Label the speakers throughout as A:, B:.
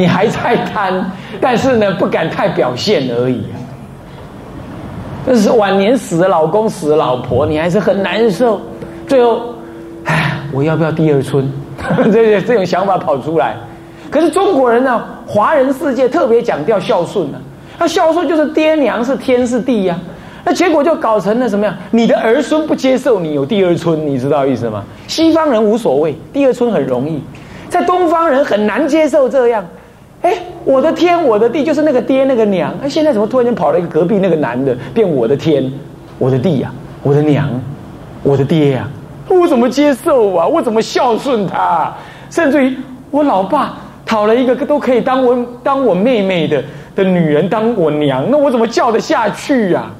A: 你还在贪，但是呢，不敢太表现而已。但是晚年死了老公，死了老婆，你还是很难受。最后，唉，我要不要第二春？这这种想法跑出来。可是中国人呢，华人世界特别强调孝顺呢。那孝顺就是爹娘是天是地呀。那结果就搞成了什么样？你的儿孙不接受你有第二春，你知道意思吗？西方人无所谓，第二春很容易，在东方人很难接受这样。哎，我的天，我的地就是那个爹那个娘。哎，现在怎么突然间跑了一个隔壁那个男的变我的天，我的地呀，我的娘，我的爹呀？我怎么接受啊？我怎么孝顺他？甚至于我老爸讨了一个都可以当我当我妹妹的的女人当我娘，那我怎么叫得下去呀？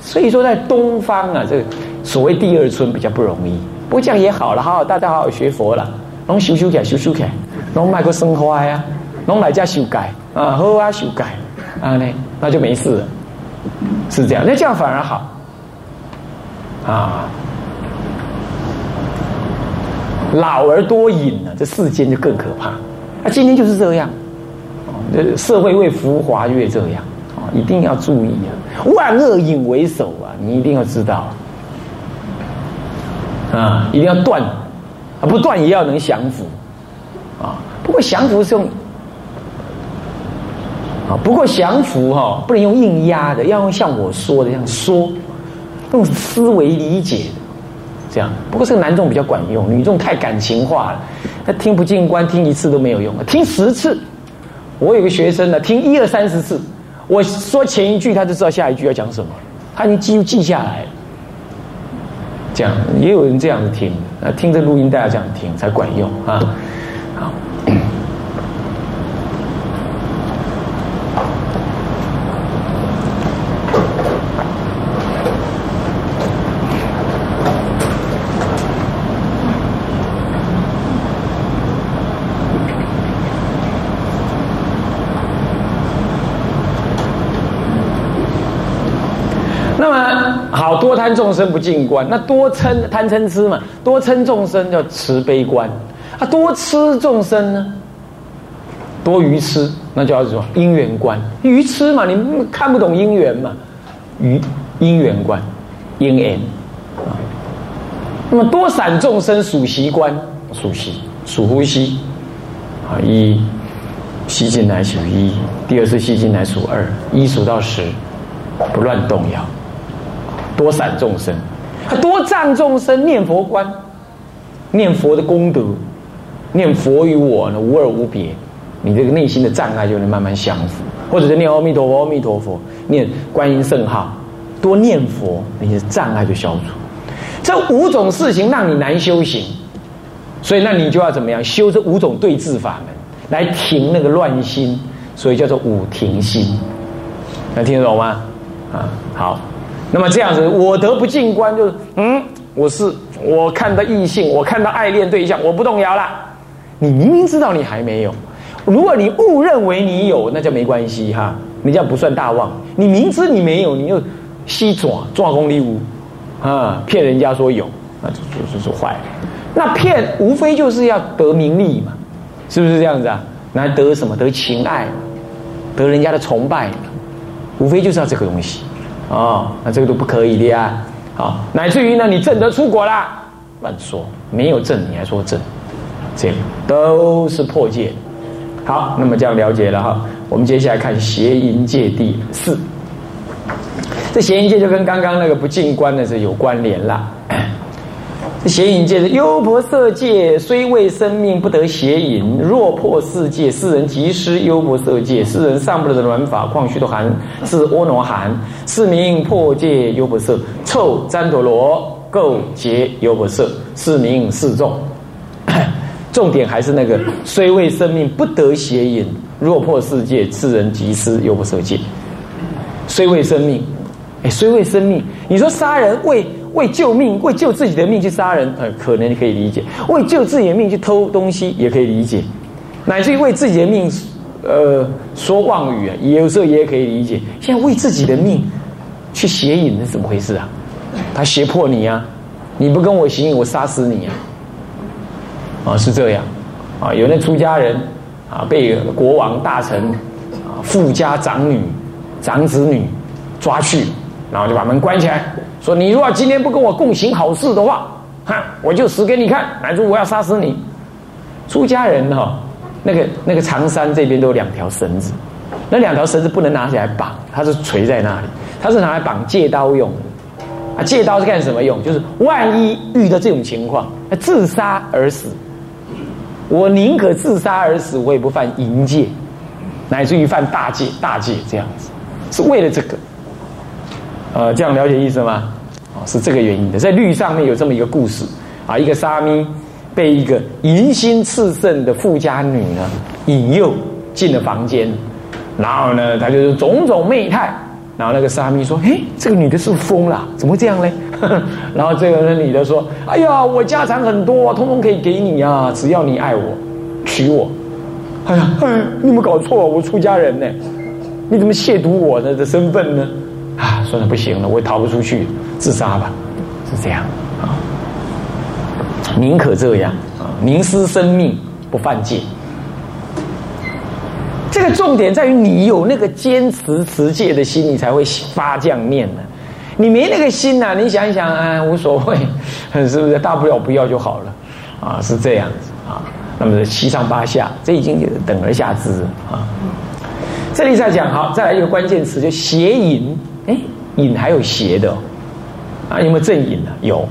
A: 所以说，在东方啊，这个所谓第二春比较不容易。不过这样也好了，好好大家好好学佛了，拢修修起来，修修起来，拢卖个生花呀，拢来家修改啊，好啊修改啊呢，那就没事了，是这样，那这样反而好。啊。老而多隐呢，这世间就更可怕。啊，今天就是这样，这社会越浮华越这样。啊，一定要注意啊，万恶隐为首啊，你一定要知道。啊，一定要断。啊，不断也要能降服。啊。不过降服是用啊，不过降服哈，不能用硬压的，要用像我说的这样说，用思维理解的。这样，不过这个男众比较管用，女众太感情化了，他听不进关，听一次都没有用，听十次。我有个学生呢，听一二三十次，我说前一句，他就知道下一句要讲什么，他已经记记下来了。这样也有人这样子听，啊，听这录音带要这样听才管用啊。好。多众生不净观，那多嗔贪嗔痴嘛，多嗔众生叫慈悲观，啊，多痴众生呢，多愚痴，那叫什么因缘观？愚痴嘛，你看不懂因缘嘛，愚因缘观，因缘啊。那么多散众生属习观，属习属呼吸啊，一吸进来数一，第二次吸进来数二，一数到十，不乱动摇。多散众生，多障众生念佛观，念佛的功德，念佛与我呢无二无别，你这个内心的障碍就能慢慢降服，或者是念阿弥陀佛，阿弥陀佛，念观音圣号，多念佛，你的障碍就消除。这五种事情让你难修行，所以那你就要怎么样修这五种对治法门，来停那个乱心，所以叫做五停心，能听得懂吗？啊，好。那么这样子，我得不进观，就是嗯，我是我看到异性，我看到爱恋对象，我不动摇了。你明明知道你还没有，如果你误认为你有，那就没关系哈，你这样不算大妄。你明知你没有，你又西爪抓功力无啊，骗人家说有，那就就是坏。那骗无非就是要得名利嘛，是不是这样子啊？那得什么？得情爱，得人家的崇拜，无非就是要这个东西。哦，那这个都不可以的呀！好，乃至于呢，你证得出国啦，乱说，没有证你还说证，这都是破戒。好，那么这样了解了哈，我们接下来看邪淫戒第四。这邪淫戒就跟刚刚那个不进关的是有关联了。邪淫戒是优婆塞戒，虽未生命不得邪淫。若破世界，世人即失优婆塞戒。世人上不得的软法，况须多含是阿罗汉，是名破戒优婆塞。臭旃陀罗垢结优婆塞，是名示众。重点还是那个，虽未生命不得邪淫。若破世界，世人即失优婆塞戒。虽未生命，哎，虽为生命，你说杀人为？为救命，为救自己的命去杀人，呃，可能可以理解；为救自己的命去偷东西，也可以理解；乃至于为自己的命，呃，说妄语啊，有时候也可以理解。现在为自己的命去邪淫是怎么回事啊？他胁迫你啊，你不跟我行淫，我杀死你啊！啊，是这样啊。有那出家人啊，被国王大臣啊富家长女、长子女抓去，然后就把门关起来，说你如果今天不跟我共行好事的话，哈，我就死给你看，乃至我要杀死你。出家人哈，那个那个长衫这边都有两条绳子，那两条绳子不能拿起来绑，它是垂在那里，它是拿来绑戒刀用的。啊，借刀是干什么用？就是万一遇到这种情况，自杀而死，我宁可自杀而死，我也不犯淫戒，乃至于犯大戒、大戒这样子，是为了这个。呃，这样了解意思吗？哦，是这个原因的。在律上面有这么一个故事啊，一个沙弥被一个淫心炽盛的富家女呢引诱进了房间，然后呢，他就是种种媚态。然后那个沙弥说：“嘿，这个女的是不是疯了？怎么会这样呢？” 然后这个那女的说：“哎呀，我家产很多，通通可以给你啊，只要你爱我，娶我。”哎呀，哎，你有没搞错？我出家人呢，你怎么亵渎我的的身份呢？啊，算了，不行了，我也逃不出去，自杀吧，是这样啊，宁可这样啊，宁失生命不犯戒。这个重点在于你有那个坚持持戒的心，你才会发降念的。你没那个心呐，你想一想啊，无所谓，是不是？大不了不要就好了，啊，是这样子啊。那么七上八下，这已经等而下之啊。这里再讲好，再来一个关键词，就邪淫。哎，淫还有邪的啊？有没有正淫呢？有，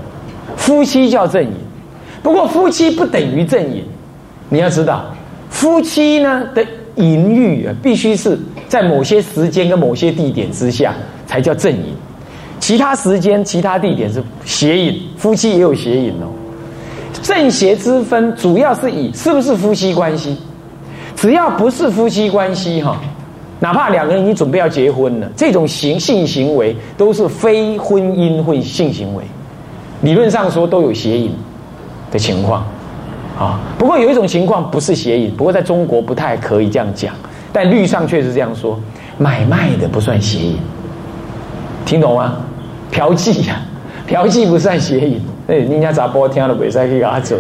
A: 夫妻叫正淫。不过夫妻不等于正淫，你要知道，夫妻呢的。淫欲啊，必须是在某些时间跟某些地点之下才叫正淫，其他时间、其他地点是邪淫。夫妻也有邪淫哦。正邪之分，主要是以是不是夫妻关系。只要不是夫妻关系哈，哪怕两个人已经准备要结婚了，这种行性行为都是非婚姻会性行为，理论上说都有邪淫的情况。啊，不过有一种情况不是邪淫，不过在中国不太可以这样讲，但律上确实这样说，买卖的不算邪淫，听懂吗？嫖妓呀，嫖妓不算邪淫，哎，人家咋播听了鬼赛可以给他走，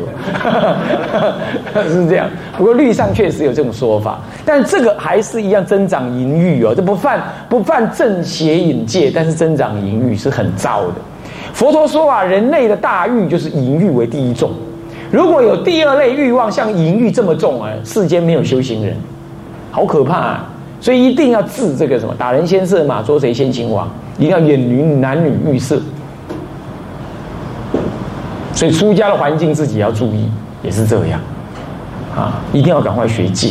A: 是这样。不过律上确实有这种说法，但这个还是一样增长淫欲哦，这不犯不犯正邪淫戒，但是增长淫欲是很糟的。佛陀说啊，人类的大欲就是淫欲为第一重。如果有第二类欲望像淫欲这么重啊，世间没有修行人，好可怕啊！所以一定要治这个什么打人先射马，捉贼先擒王，一定要远离男女欲色。所以出家的环境自己要注意，也是这样啊，一定要赶快学戒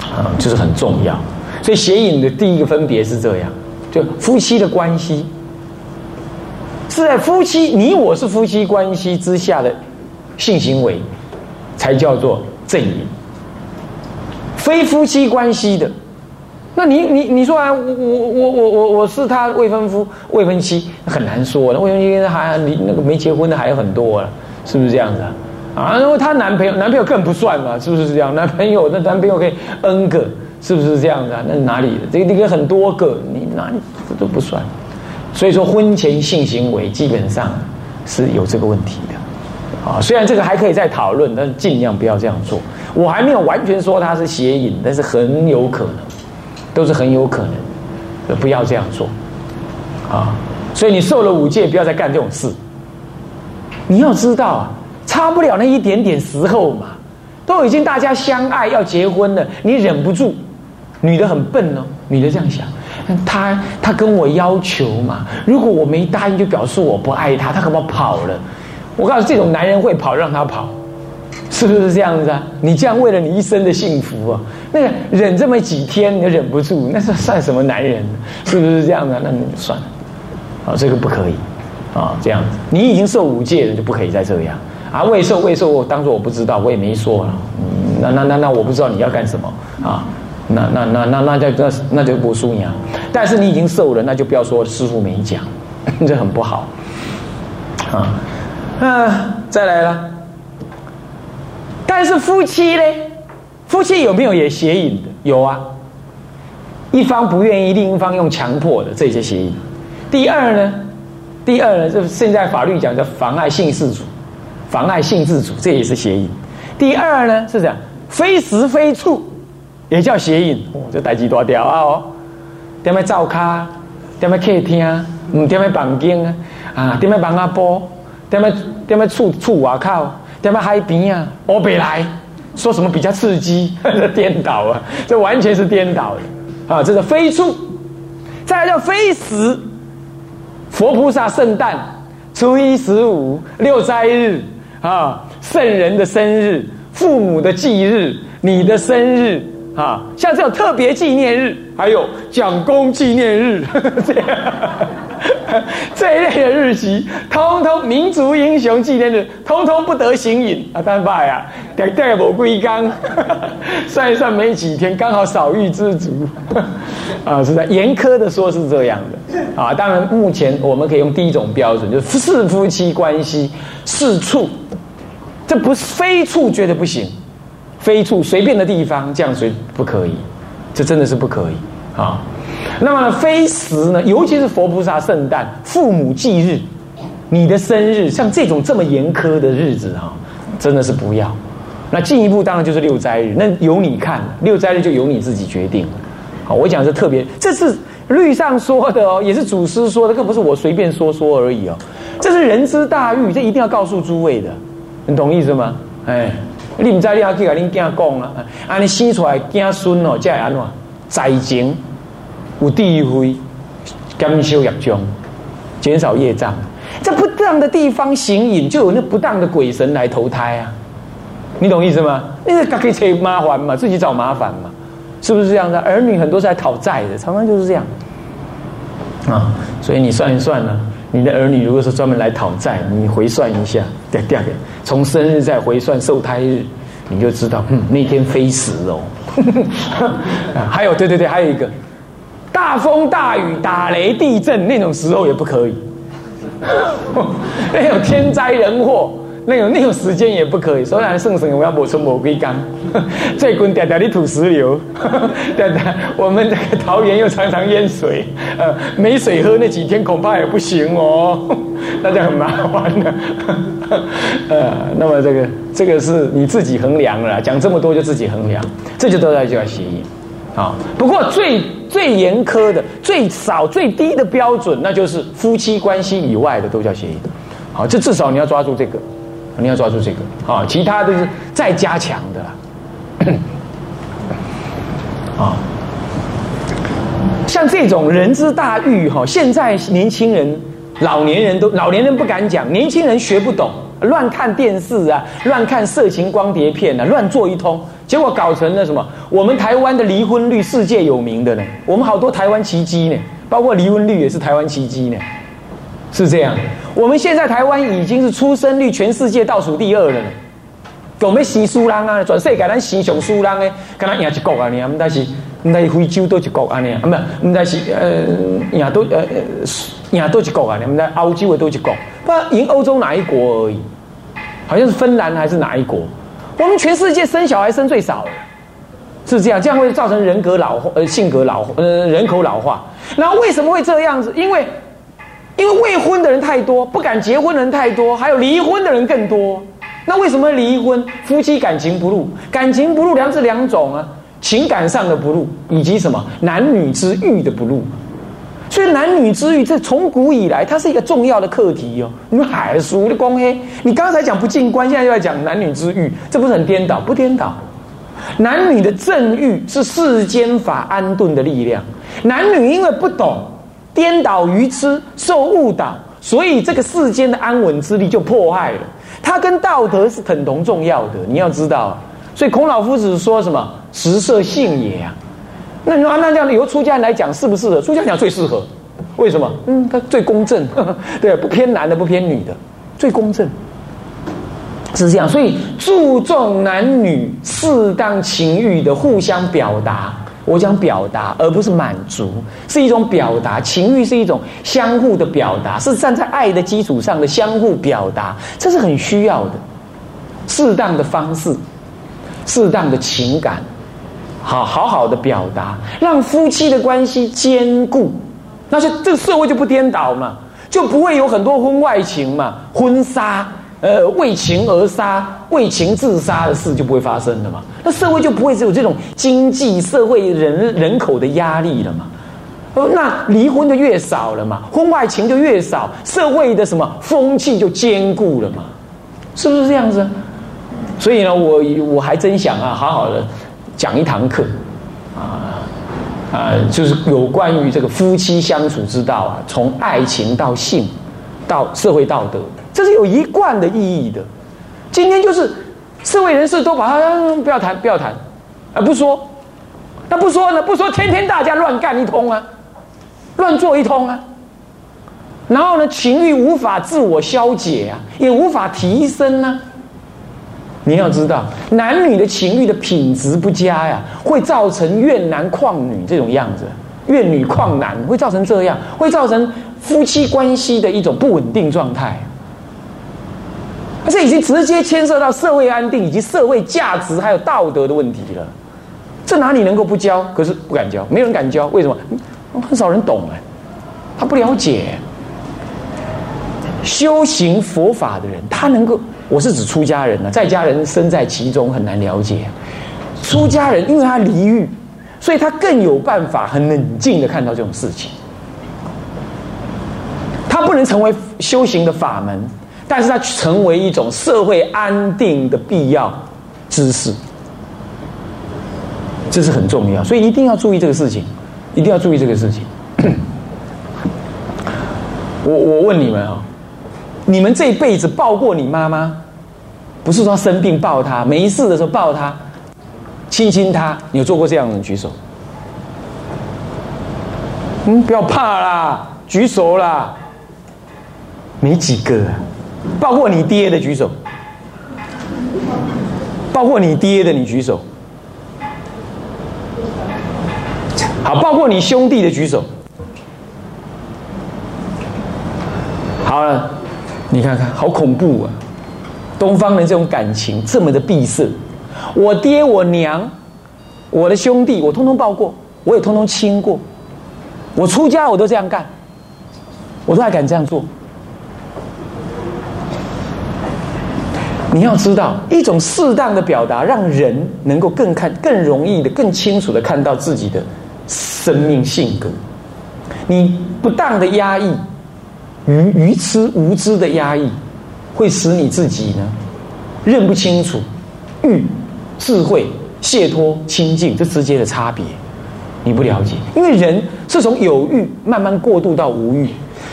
A: 啊，这是很重要。所以邪淫的第一个分别是这样，就夫妻的关系是在夫妻你我是夫妻关系之下的。性行为才叫做正淫，非夫妻关系的，那你你你说啊，我我我我我我是他未婚夫未婚妻，很难说。那未婚妻还你那个没结婚的还有很多啊，是不是这样子啊？啊，因为她男朋友男朋友更不算嘛，是不是这样？男朋友那男朋友可以 N 个，是不是这样子啊？那哪里？这个这个很多个，你哪里这都不算。所以说婚前性行为基本上是有这个问题的。啊，虽然这个还可以再讨论，但是尽量不要这样做。我还没有完全说他是邪淫，但是很有可能，都是很有可能，不要这样做。啊，所以你受了五戒，不要再干这种事。你要知道啊，差不了那一点点时候嘛，都已经大家相爱要结婚了，你忍不住，女的很笨哦，女的这样想，他他跟我要求嘛，如果我没答应，就表示我不爱他，他可不跑了。我告诉这种男人会跑，让他跑，是不是这样子啊？你这样为了你一生的幸福啊，那个忍这么几天你忍不住，那是算什么男人？是不是这样的？那你算了，啊，这个不可以，啊，这样子，你已经受五戒了，就不可以再这样啊。未受未受，我当做我不知道，我也没说了。那那那那，我不知道你要干什么啊？那那那那那就那那就不输你啊。但是你已经受了，那就不要说师傅没讲，这很不好，啊。啊，再来了。但是夫妻呢？夫妻有没有也邪淫的？有啊。一方不愿意，另一方用强迫的这些邪淫。第二呢？第二呢？就现在法律讲叫妨碍性自主，妨碍性自主，这也是邪淫。第二呢是这样，非食非处，也叫邪淫。哦，这代志大条啊！哦，点么灶咖，点么客厅，唔点么房间啊，啊，点么房阿波，点么点么厝厝外口，点么海边啊，我北来说什么比较刺激？这 颠倒啊！这完全是颠倒的啊！这是非处，再来叫非食。佛菩萨圣诞、初一十五、六斋日啊，圣人的生日、父母的忌日、你的生日啊，像这种特别纪念日，还有蒋公纪念日，这 样 这一类的日期，通通民族英雄纪念日，通通不得行饮啊！单拜啊，得得某归缸，算一算没几天，刚好少欲知足 啊！是在严苛的说是这样的。啊，当然，目前我们可以用第一种标准，就是是夫妻关系，是处，这不是非处，绝对不行。非处随便的地方，这样随不可以，这真的是不可以啊。那么非时呢，尤其是佛菩萨圣诞、父母忌日、你的生日，像这种这么严苛的日子啊，真的是不要。那进一步当然就是六斋日，那由你看，六斋日就由你自己决定。好，我讲是特别，这是。律上说的哦，也是祖师说的，可不是我随便说说而已哦。这是人之大欲，这一定要告诉诸位的，你懂意思吗？哎，你唔知你还可以跟恁囝讲啊，啊，你生出来囝孙哦，才会安怎？在前有地位，减少业障，减少业障。在不当的地方行淫，就有那不当的鬼神来投胎啊。你懂意思吗？那个可以扯麻烦嘛，自己找麻烦嘛。是不是这样的？儿女很多是来讨债的，常常就是这样啊。所以你算一算呢，你的儿女如果是专门来讨债，你回算一下，第二个从生日再回算受胎日，你就知道，嗯，那天非死哦。还有，对对对，还有一个大风大雨、打雷地震那种时候也不可以，那种天灾人祸。那种那种时间也不可以，虽然圣神我要抹出抹归缸，最滚点点的土石流，对对，我们这个桃园又常常淹水，呃，没水喝那几天恐怕也不行哦，那就很麻烦了，呃，那么这个这个是你自己衡量了，讲这么多就自己衡量，这就都在就要协议，啊，不过最最严苛的、最少最低的标准，那就是夫妻关系以外的都叫协议，好，这至少你要抓住这个。你要抓住这个啊，其他都是再加强的了 啊。像这种人之大欲哈，现在年轻人、老年人都老年人不敢讲，年轻人学不懂，乱看电视啊，乱看色情光碟片啊，乱做一通，结果搞成了什么？我们台湾的离婚率世界有名的呢，我们好多台湾奇迹呢，包括离婚率也是台湾奇迹呢。是这样，我们现在台湾已经是出生率全世界倒数第二了。我们是输人啊，全世界咱是上输人诶，跟他赢一国啊，你啊，唔但是唔但是非洲多一国啊，你啊，唔唔唔但是呃赢都呃赢都一国啊，你们在欧洲的都一国，不赢欧洲哪一国而已，好像是芬兰还是哪一国？我们全世界生小孩生最少，是这样，这样会造成人格老化，呃性格老呃人口老化。那为什么会这样子？因为因为未婚的人太多，不敢结婚的人太多，还有离婚的人更多。那为什么离婚？夫妻感情不入，感情不入，两是两种啊，情感上的不入，以及什么男女之欲的不入。所以男女之欲，这从古以来，它是一个重要的课题哦。你们海叔的光黑，你刚才讲不进关，现在又在讲男女之欲，这不是很颠倒？不颠倒？男女的正欲是世间法安顿的力量，男女因为不懂。颠倒愚痴，受误导，所以这个世间的安稳之力就破坏了。它跟道德是等同重要的，你要知道。所以孔老夫子说什么“食色性也”啊？那你说那这样由出家人来讲适不适合？出家讲最适合，为什么？嗯，他最公正，对，不偏男的，不偏女的，最公正，是这样。所以注重男女适当情欲的互相表达。我讲表达，而不是满足，是一种表达。情欲是一种相互的表达，是站在爱的基础上的相互表达，这是很需要的。适当的方式，适当的情感，好好好的表达，让夫妻的关系坚固，那就这个社会就不颠倒嘛，就不会有很多婚外情嘛，婚纱呃为情而杀、为情自杀的事就不会发生了嘛？那社会就不会只有这种经济社会人人口的压力了嘛？呃，那离婚就越少了嘛，婚外情就越少，社会的什么风气就坚固了嘛？是不是这样子？所以呢，我我还真想啊，好好的讲一堂课啊啊，就是有关于这个夫妻相处之道啊，从爱情到性到社会道德。这是有一贯的意义的。今天就是社会人士都把它不要谈，不要谈，而不说。那不说呢？不说，天天大家乱干一通啊，乱做一通啊。然后呢，情欲无法自我消解啊，也无法提升呢。你要知道，男女的情欲的品质不佳呀，会造成怨男旷女这种样子，怨女旷男会造成这样，会造成夫妻关系的一种不稳定状态。这已经直接牵涉到社会安定以及社会价值还有道德的问题了。这哪里能够不教？可是不敢教，没有人敢教。为什么？很少人懂哎，他不了解。修行佛法的人，他能够，我是指出家人呢，在家人身在其中很难了解。出家人因为他离欲，所以他更有办法很冷静的看到这种事情。他不能成为修行的法门。但是他成为一种社会安定的必要知识，这是很重要，所以一定要注意这个事情，一定要注意这个事情。我我问你们啊，你们这一辈子抱过你妈妈？不是说生病抱他，没事的时候抱他，亲亲他，你有做过这样的？举手。嗯，不要怕啦，举手啦，没几个。包括你爹的举手，包括你爹的你举手，好，包括你兄弟的举手，好了，你看看，好恐怖啊！东方人这种感情这么的闭塞，我爹我娘，我的兄弟，我通通抱过，我也通通亲过，我出家我都这样干，我都还敢这样做。你要知道，一种适当的表达，让人能够更看、更容易的、更清楚的看到自己的生命性格。你不当的压抑、愚愚痴无知的压抑，会使你自己呢认不清楚欲、智慧、解脱、清净这之间的差别。你不了解，因为人是从有欲慢慢过渡到无欲。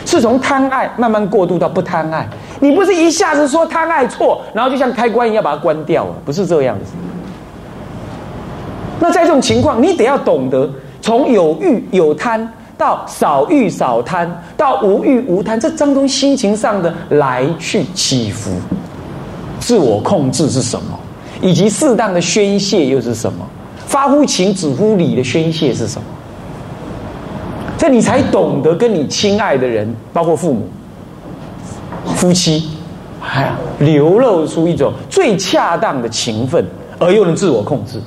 A: 是从贪爱慢慢过渡到不贪爱，你不是一下子说贪爱错，然后就像开关一样把它关掉了，不是这样子。那在这种情况，你得要懂得从有欲有贪到少欲少贪，到无欲无贪，这当中心情上的来去起伏，自我控制是什么，以及适当的宣泄又是什么？发乎情止乎礼的宣泄是什么？这你才懂得跟你亲爱的人，包括父母、夫妻，哎，流露出一种最恰当的情分，而又能自我控制。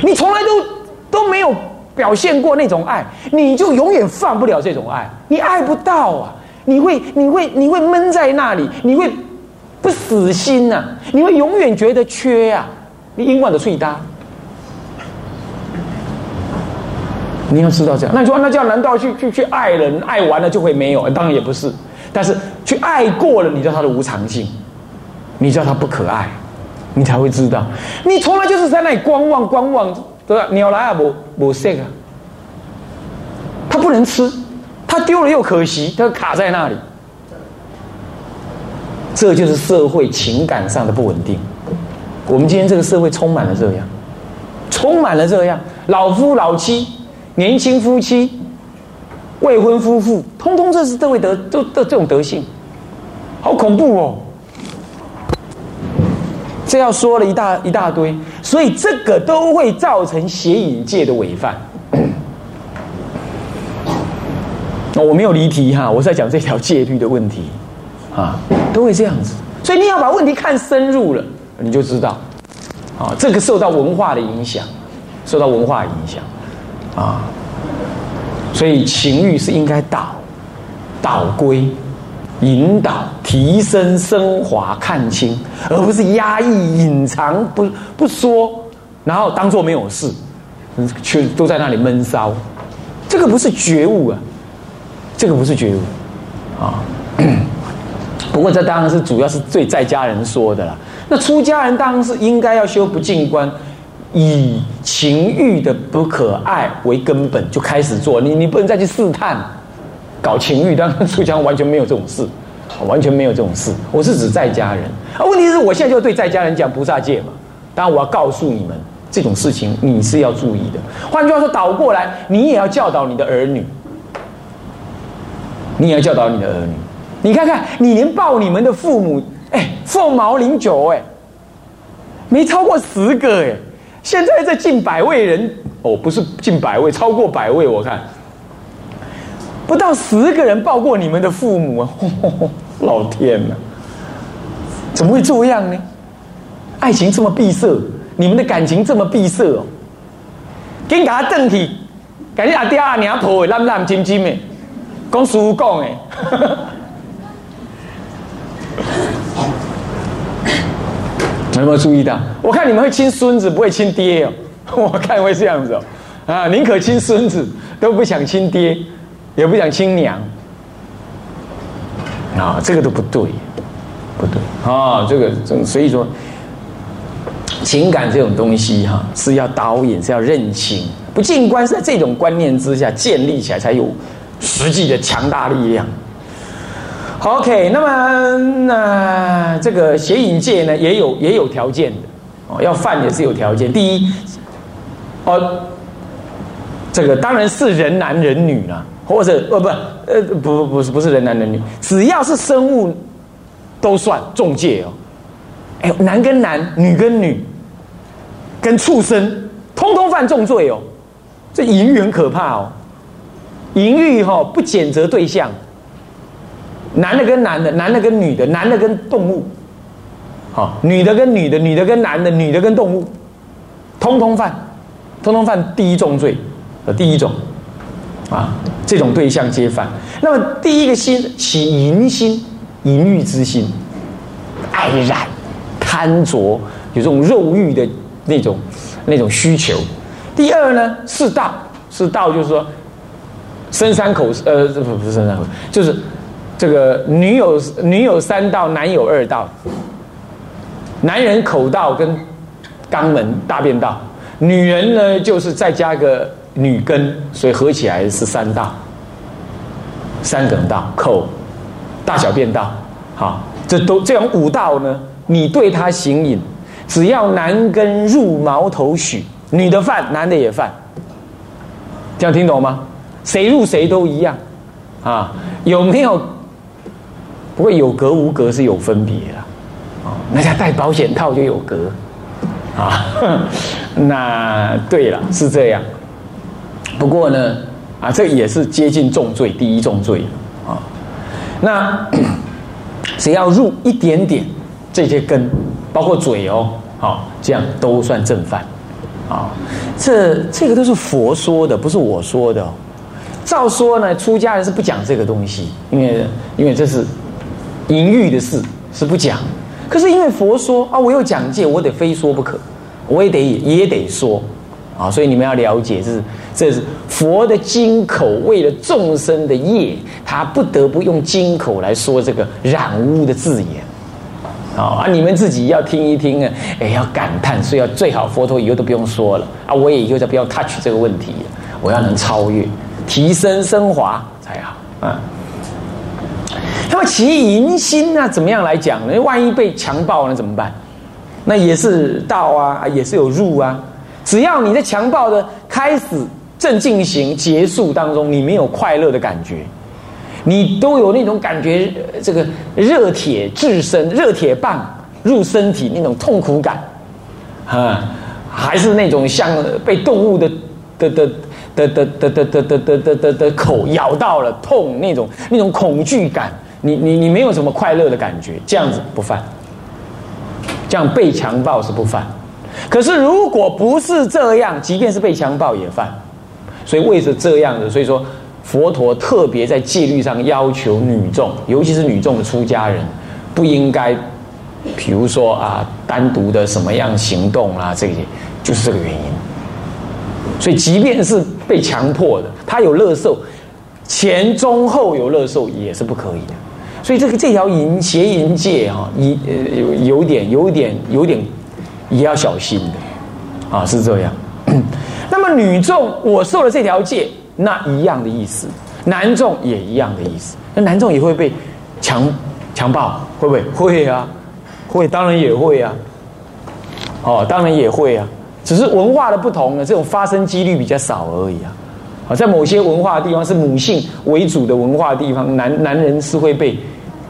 A: 你从来都都没有表现过那种爱，你就永远放不了这种爱，你爱不到啊！你会，你会，你会闷在那里，你会不死心呐！你会永远觉得缺啊！你英文的脆搭。你要知道这样，那你说那这样难道去去去爱人爱完了就会没有？当然也不是，但是去爱过了，你知道他的无常性，你知道他不可爱，你才会知道。你从来就是在那里观望观望，对吧？鸟来啊，不不色啊，他不能吃，他丢了又可惜，他卡在那里。这就是社会情感上的不稳定。我们今天这个社会充满了这样，充满了这样，老夫老妻。年轻夫妻、未婚夫妇，通通这是这位德都的这种德性，好恐怖哦！这要说了一大一大堆，所以这个都会造成邪淫界的违犯。那我没有离题哈，我在讲这条戒律的问题啊，都会这样子。所以你要把问题看深入了，你就知道啊，这个受到文化的影响，受到文化影响。啊，所以情欲是应该导导归引导、提升、升华、看清，而不是压抑、隐藏、不不说，然后当做没有事，却都在那里闷骚。这个不是觉悟啊，这个不是觉悟啊。不过这当然是主要是对在家人说的了。那出家人当然是应该要修不净观，以情欲的不可爱为根本就开始做。你你不能再去试探。搞情欲，当然出家完全没有这种事，完全没有这种事。我是指在家人，啊，问题是我现在就对在家人讲菩萨戒嘛。当然我要告诉你们，这种事情你是要注意的。换句话说，倒过来，你也要教导你的儿女，你也要教导你的儿女。你看看，你连抱你们的父母，哎，凤毛麟角，哎，没超过十个，哎，现在这近百位人，哦，不是近百位，超过百位，我看。不到十个人抱过你们的父母啊！老天呐，怎么会这样呢？爱情这么闭塞，你们的感情这么闭塞哦！紧给他瞪起，感觉阿爹阿娘婆烂烂尖尖的，讲师傅讲的。有没有注意到？我看你们会亲孙子，不会亲爹哦。我看会这样子哦，啊，宁可亲孙子，都不想亲爹。也不讲亲娘啊，这个都不对，不对啊，这个所以说，情感这种东西哈，是要导演，是要认清，不进观是在这种观念之下建立起来，才有实际的强大力量。OK，那么那这个邪淫戒呢，也有也有条件的哦，要犯也是有条件。第一，哦，这个当然是人男人女了。或者呃不呃不不不是不是人男人女，只要是生物都算中介哦。哎，男跟男，女跟女，跟畜生，通通犯重罪哦。这淫欲很可怕哦。淫欲哈不谴责对象，男的跟男的，男的跟女的，男的跟动物，好，女的跟女的，女的跟男的，女的跟动物，通通犯，通通犯第一重罪的第一种。啊，这种对象皆犯。那么第一个心起淫心、淫欲之心，爱染、贪着，有这种肉欲的那种那种需求。第二呢，是道，是道，就是说，深三口，呃，不不是三口，就是这个女有女有三道，男有二道。男人口道跟肛门大便道，女人呢就是再加个。女根，所以合起来是三道，三梗道口，大小便道，好，这都这样五道呢。你对他行淫，只要男根入毛头许，女的犯，男的也犯，这样听懂吗？谁入谁都一样，啊，有没有？不过有格无格是有分别的，啊，那家戴保险套就有格，啊，那对了，是这样。不过呢，啊，这也是接近重罪，第一重罪啊。那 只要入一点点这些根，包括嘴哦，好，这样都算正犯啊。这这个都是佛说的，不是我说的。照说呢，出家人是不讲这个东西，因为因为这是淫欲的事，是不讲。可是因为佛说啊，我有讲戒，我得非说不可，我也得也得说。啊，所以你们要了解，是这是佛的金口，为了众生的业，他不得不用金口来说这个染污的字眼。啊，你们自己要听一听啊，哎，要感叹，所以要最好佛陀以后都不用说了啊，我也以后就不要 touch 这个问题，我要能超越、提升、升华才好啊。那么其淫心呢，怎么样来讲呢？万一被强暴了怎么办？那也是道啊，也是有入啊。只要你在强暴的开始正进行结束当中，你没有快乐的感觉，你都有那种感觉，这个热铁炙身、热铁棒入身体那种痛苦感，啊，还是那种像被动物的的的的的的的的的的的的口咬到了痛那种那种恐惧感，你你你没有什么快乐的感觉，这样子不犯，这样被强暴是不犯。可是，如果不是这样，即便是被强暴也犯。所以，为着这样的，所以说，佛陀特别在戒律上要求女众，尤其是女众的出家人，不应该，比如说啊，单独的什么样行动啊，这些就是这个原因。所以，即便是被强迫的，他有乐受，前中后有乐受也是不可以的。所以，这个这条淫邪淫戒啊，一呃有有点有点有点也要小心的啊，是这样。那么女众我受了这条戒，那一样的意思；男众也一样的意思。那男众也会被强强暴，会不会？会啊，会，当然也会啊。哦，当然也会啊。只是文化的不同呢，这种发生几率比较少而已啊。啊，在某些文化的地方是母性为主的文化地方，男男人是会被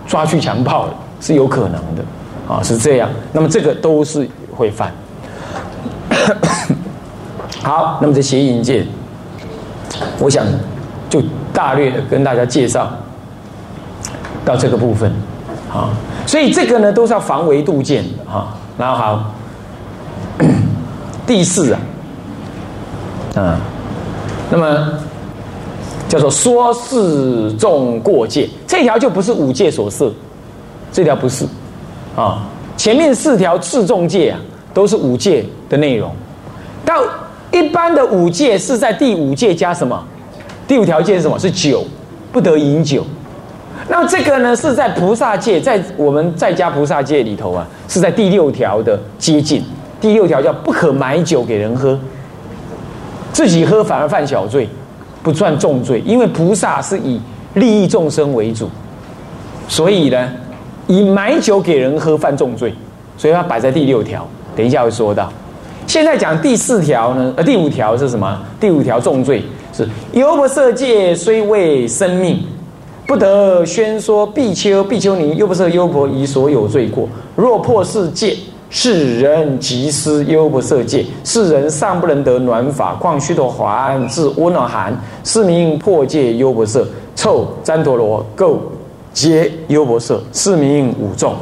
A: 抓去强暴的，是有可能的。啊，是这样。那么这个都是会犯。好，那么这邪淫戒，我想就大略的跟大家介绍到这个部分。啊，所以这个呢都是要防微杜渐的哈。然后好。第四啊，嗯，那么叫做说示众过界，这条就不是五戒所设，这条不是啊。前面四条示众戒啊，都是五戒的内容。到一般的五戒是在第五戒加什么？第五条戒是什么？是酒，不得饮酒。那这个呢，是在菩萨戒，在我们在家菩萨戒里头啊，是在第六条的接近。第六条叫不可买酒给人喝，自己喝反而犯小罪，不算重罪。因为菩萨是以利益众生为主，所以呢，以买酒给人喝犯重罪，所以它摆在第六条。等一下会说到。现在讲第四条呢，呃，第五条是什么？第五条重罪是优婆塞戒虽为生命，不得宣说比丘、比丘尼、优婆塞、优婆夷所有罪过。若破世戒。世人即施优不色戒，世人尚不能得暖法，况须陀环至温暖寒，是名破戒优不色。臭旃陀罗垢皆优博社，四名五众。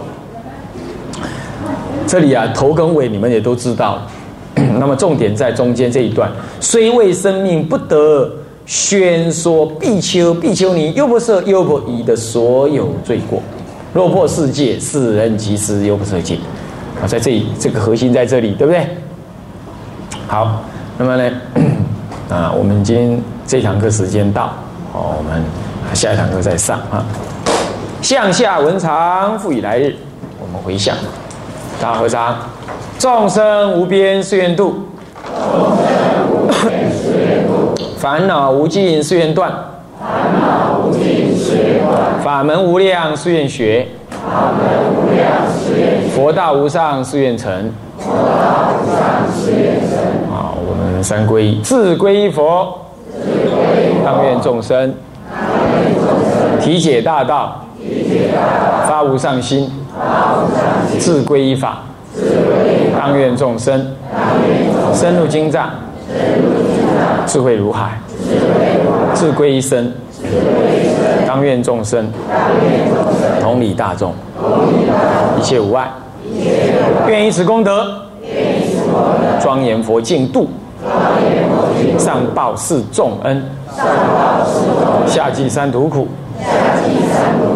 A: 这里啊，头跟尾你们也都知道。那么重点在中间这一段，虽为生命，不得宣说必丘、必丘尼、优婆塞、优婆夷的所有罪过。落魄世界，世人即施优不色戒。啊，在这里，这个核心在这里，对不对？好，那么呢，啊，我们今天这堂课时间到，好，我们下一堂课再上啊。向下文长，复以来日，我们回向，大和尚，众生无边誓愿度，烦恼无尽誓愿断，烦恼无尽誓愿断，法门无量誓愿学。法门无量誓愿佛道无上誓愿成。佛道无上誓愿成。啊，我们三皈依，自皈依佛，当愿众生，体解大道，发无上心，自归依法，当愿众生，深入经藏，智慧如海，自归依身。当愿众生，同理大众，一切无碍，愿以此功德，庄严佛净土，上报四重恩，下济三途苦。